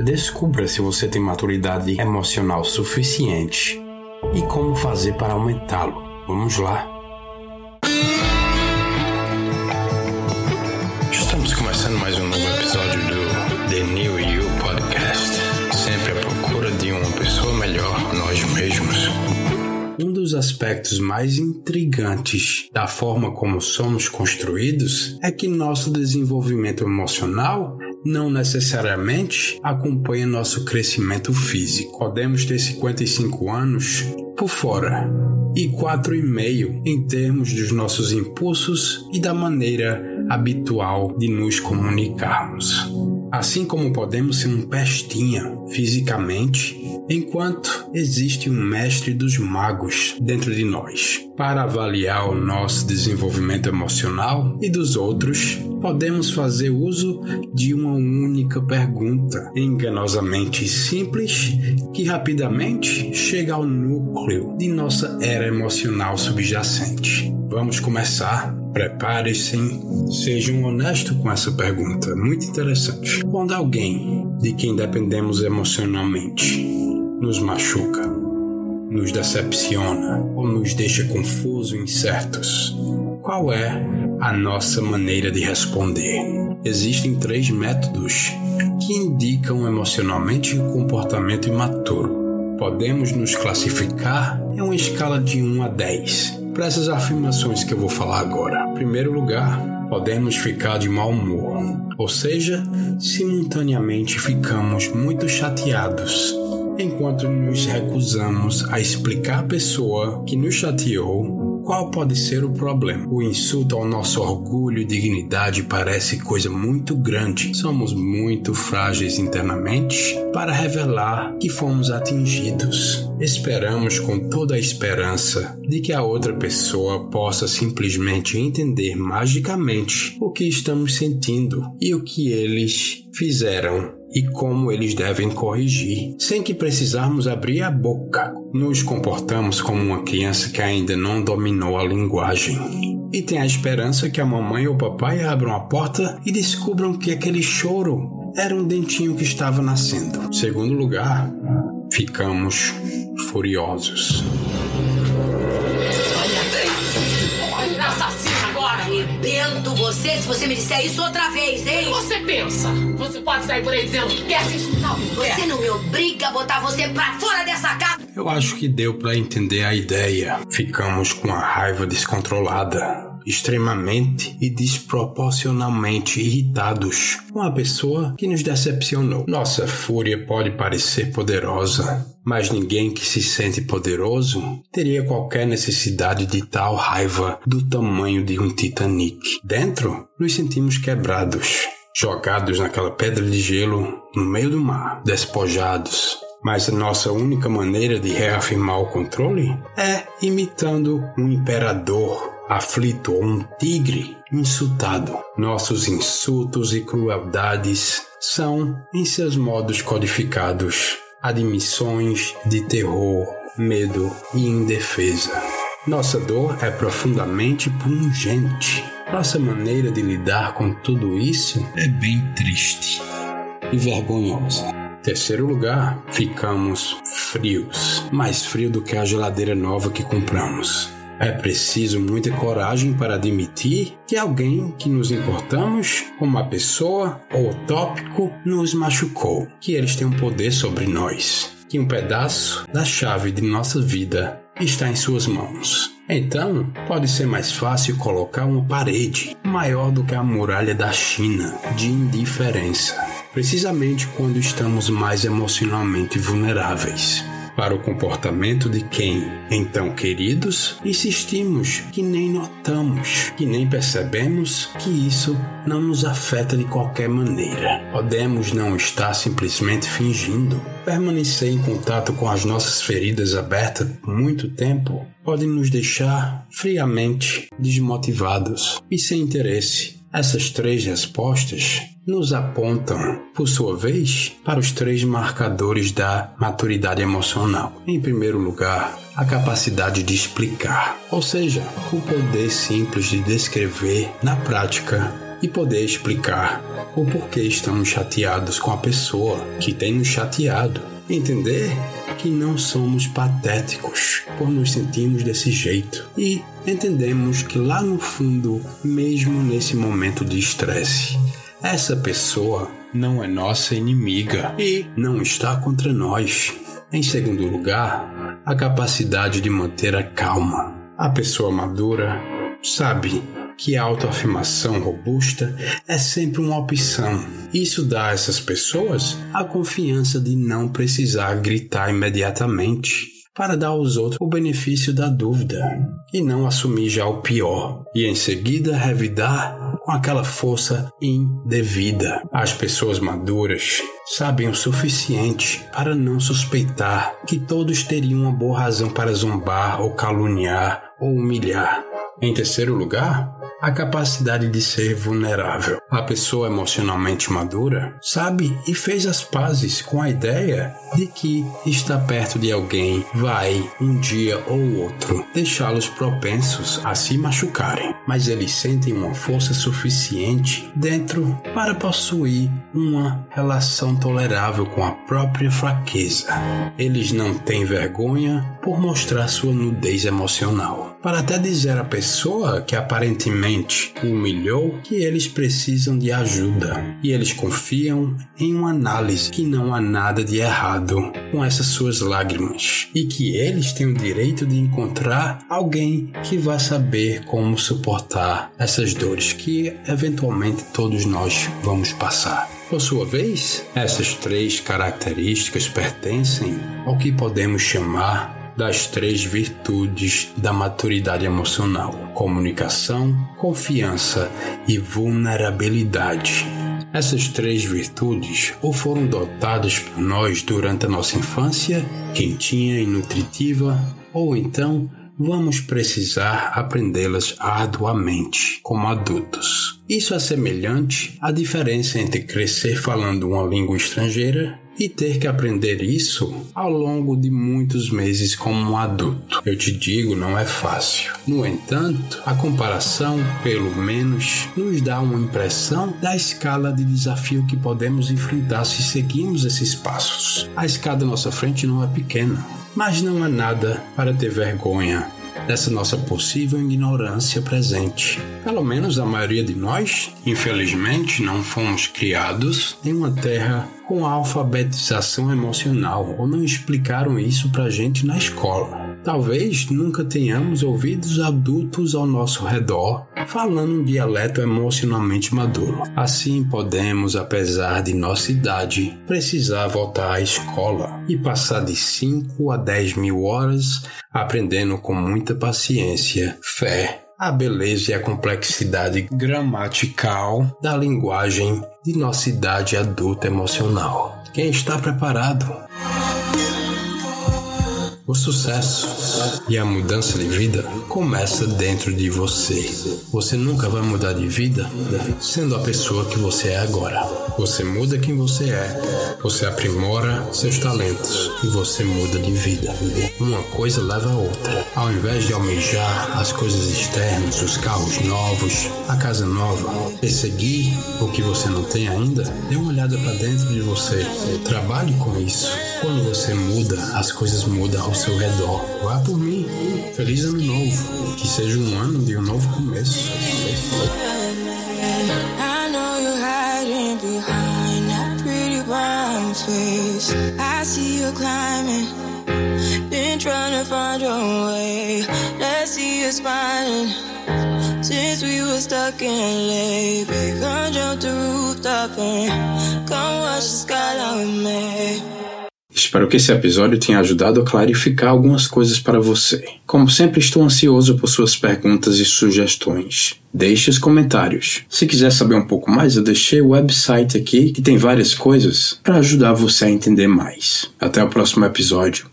Descubra se você tem maturidade emocional suficiente e como fazer para aumentá-lo. Vamos lá. Estamos começando mais um novo episódio do The New You Podcast. Sempre à procura de uma pessoa melhor, nós mesmos. Um dos aspectos mais intrigantes da forma como somos construídos é que nosso desenvolvimento emocional não necessariamente acompanha nosso crescimento físico. Podemos ter 55 anos por fora e 4,5 em termos dos nossos impulsos e da maneira habitual de nos comunicarmos. Assim como podemos ser um pestinha fisicamente, enquanto existe um mestre dos magos dentro de nós. Para avaliar o nosso desenvolvimento emocional e dos outros, podemos fazer uso de uma única pergunta, enganosamente simples, que rapidamente chega ao núcleo de nossa era emocional subjacente. Vamos começar? Prepare-se, sejam honestos com essa pergunta, muito interessante. Quando alguém de quem dependemos emocionalmente nos machuca, nos decepciona ou nos deixa confusos e incertos, qual é a nossa maneira de responder? Existem três métodos que indicam emocionalmente o comportamento imaturo. Podemos nos classificar em uma escala de 1 a 10 para essas afirmações que eu vou falar agora. Em primeiro lugar, podemos ficar de mau humor, ou seja, simultaneamente ficamos muito chateados enquanto nos recusamos a explicar à pessoa que nos chateou qual pode ser o problema? O insulto ao nosso orgulho e dignidade parece coisa muito grande. Somos muito frágeis internamente para revelar que fomos atingidos. Esperamos com toda a esperança de que a outra pessoa possa simplesmente entender magicamente o que estamos sentindo e o que eles fizeram e como eles devem corrigir, sem que precisarmos abrir a boca. Nos comportamos como uma criança que ainda não dominou a linguagem. E tem a esperança que a mamãe ou o papai abram a porta e descubram que aquele choro era um dentinho que estava nascendo. Segundo lugar, ficamos furiosos. Você se você me disser isso outra vez, hein? Você pensa? Você pode sair por aí dizendo que é assim não. Você não me obriga a botar você pra fora dessa casa. Eu acho que deu para entender a ideia. Ficamos com a raiva descontrolada extremamente e desproporcionalmente irritados com a pessoa que nos decepcionou. Nossa fúria pode parecer poderosa, mas ninguém que se sente poderoso teria qualquer necessidade de tal raiva do tamanho de um Titanic. Dentro, nos sentimos quebrados, jogados naquela pedra de gelo no meio do mar, despojados, mas a nossa única maneira de reafirmar o controle é imitando um imperador aflito ou um tigre insultado. Nossos insultos e crueldades são, em seus modos codificados, admissões de terror, medo e indefesa. Nossa dor é profundamente pungente. Nossa maneira de lidar com tudo isso é bem triste e vergonhosa. Terceiro lugar, ficamos frios, mais frio do que a geladeira nova que compramos. É preciso muita coragem para admitir que alguém que nos importamos, uma pessoa ou tópico, nos machucou, que eles têm um poder sobre nós, que um pedaço da chave de nossa vida está em suas mãos. Então, pode ser mais fácil colocar uma parede maior do que a muralha da China de indiferença, precisamente quando estamos mais emocionalmente vulneráveis para o comportamento de quem, então queridos, insistimos que nem notamos, que nem percebemos que isso não nos afeta de qualquer maneira. Podemos não estar simplesmente fingindo. Permanecer em contato com as nossas feridas abertas por muito tempo pode nos deixar friamente desmotivados e sem interesse. Essas três respostas nos apontam, por sua vez, para os três marcadores da maturidade emocional. Em primeiro lugar, a capacidade de explicar, ou seja, o poder simples de descrever na prática e poder explicar o porquê estamos chateados com a pessoa que tem nos chateado. Entender que não somos patéticos por nos sentirmos desse jeito e entendemos que lá no fundo, mesmo nesse momento de estresse, essa pessoa não é nossa inimiga e não está contra nós. Em segundo lugar, a capacidade de manter a calma. A pessoa madura sabe que a autoafirmação robusta é sempre uma opção. Isso dá a essas pessoas a confiança de não precisar gritar imediatamente para dar aos outros o benefício da dúvida e não assumir já o pior e em seguida revidar com aquela força indevida. As pessoas maduras sabem o suficiente para não suspeitar que todos teriam uma boa razão para zombar ou caluniar ou humilhar. Em terceiro lugar, a capacidade de ser vulnerável. A pessoa emocionalmente madura sabe e fez as pazes com a ideia de que estar perto de alguém vai, um dia ou outro, deixá-los propensos a se machucarem, mas eles sentem uma força suficiente dentro para possuir uma relação tolerável com a própria fraqueza. Eles não têm vergonha por mostrar sua nudez emocional, para até dizer à pessoa que aparentemente o humilhou que eles precisam de ajuda e eles confiam em uma análise que não há nada de errado com essas suas lágrimas e que eles têm o direito de encontrar alguém que vá saber como suportar essas dores que eventualmente todos nós vamos passar. Por sua vez, essas três características pertencem ao que podemos chamar das três virtudes da maturidade emocional: comunicação, confiança e vulnerabilidade. Essas três virtudes ou foram dotadas por nós durante a nossa infância, quentinha e nutritiva, ou então vamos precisar aprendê-las arduamente como adultos. Isso é semelhante à diferença entre crescer falando uma língua estrangeira e ter que aprender isso ao longo de muitos meses como um adulto. Eu te digo, não é fácil. No entanto, a comparação, pelo menos, nos dá uma impressão da escala de desafio que podemos enfrentar se seguirmos esses passos. A escada à nossa frente não é pequena, mas não há nada para ter vergonha dessa nossa possível ignorância presente. Pelo menos a maioria de nós, infelizmente, não fomos criados em uma terra com alfabetização emocional ou não explicaram isso pra gente na escola. Talvez nunca tenhamos ouvido adultos ao nosso redor falando um dialeto emocionalmente maduro. Assim podemos, apesar de nossa idade, precisar voltar à escola e passar de 5 a 10 mil horas aprendendo com muita paciência, fé a beleza e a complexidade gramatical da linguagem de nossa idade adulta emocional. Quem está preparado o sucesso e a mudança de vida começa dentro de você. Você nunca vai mudar de vida sendo a pessoa que você é agora. Você muda quem você é, você aprimora seus talentos e você muda de vida. Uma coisa leva a outra. Ao invés de almejar as coisas externas, os carros novos, a casa nova, perseguir o que você não tem ainda, dê uma olhada para dentro de você. Trabalhe com isso. Quando você muda, as coisas mudam ao seu redor. Vá por mim. Feliz ano novo. Que seja um ano de um novo começo. I see you climbing, been trying to find your way. Let's see you smiling. Since we were stuck in LA, come jump the rooftop and come watch the skyline with me. Espero que esse episódio tenha ajudado a clarificar algumas coisas para você. Como sempre, estou ansioso por suas perguntas e sugestões. Deixe os comentários. Se quiser saber um pouco mais, eu deixei o website aqui que tem várias coisas para ajudar você a entender mais. Até o próximo episódio.